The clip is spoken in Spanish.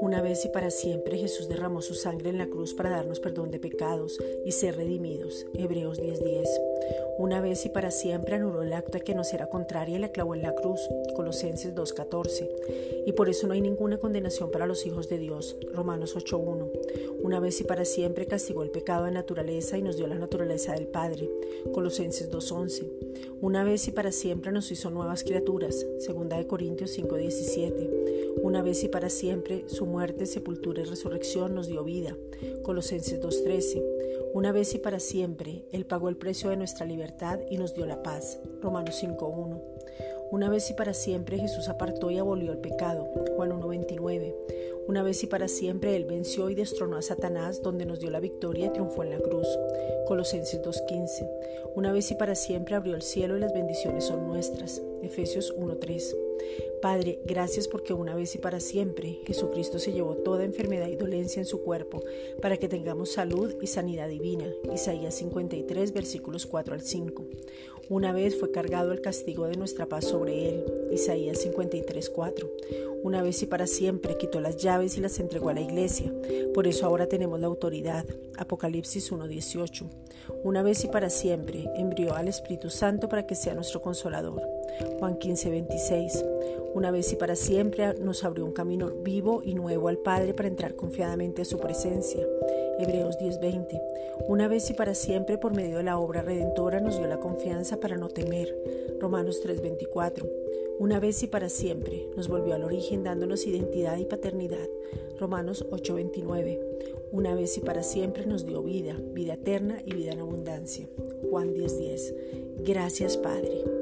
Una vez y para siempre Jesús derramó su sangre en la cruz para darnos perdón de pecados y ser redimidos. Hebreos 10:10. Una vez y para siempre anuló el acto que nos era contraria y la clavó en la cruz. Colosenses 2:14. Y por eso no hay ninguna condenación para los hijos de Dios. Romanos 8:1. Una vez y para siempre castigó el pecado de naturaleza y nos dio la naturaleza del Padre. Colosenses 2:11. Una vez y para siempre nos hizo nuevas criaturas. Segunda de Corintios 5:17. Una vez y para siempre su muerte, sepultura y resurrección nos dio vida. Colosenses 2.13. Una vez y para siempre Él pagó el precio de nuestra libertad y nos dio la paz. Romanos 5.1. Una vez y para siempre Jesús apartó y abolió el pecado. Juan 1.29. Una vez y para siempre Él venció y destronó a Satanás, donde nos dio la victoria y triunfó en la cruz. Colosenses 2.15. Una vez y para siempre abrió el cielo y las bendiciones son nuestras. Efesios 1.3. Padre, gracias porque una vez y para siempre Jesucristo se llevó toda enfermedad y dolencia en su cuerpo para que tengamos salud y sanidad divina. Isaías 53, versículos 4 al 5. Una vez fue cargado el castigo de nuestra paz sobre él. Isaías 53, 4. Una vez y para siempre quitó las llaves y las entregó a la iglesia. Por eso ahora tenemos la autoridad. Apocalipsis 1.18. Una vez y para siempre envió al Espíritu Santo para que sea nuestro consolador. Juan 15.26. Una vez y para siempre nos abrió un camino vivo y nuevo al Padre para entrar confiadamente a su presencia. Hebreos 10:20. Una vez y para siempre por medio de la obra redentora nos dio la confianza para no temer. Romanos 3:24. Una vez y para siempre nos volvió al origen dándonos identidad y paternidad. Romanos 8:29. Una vez y para siempre nos dio vida, vida eterna y vida en abundancia. Juan 10:10. Gracias Padre.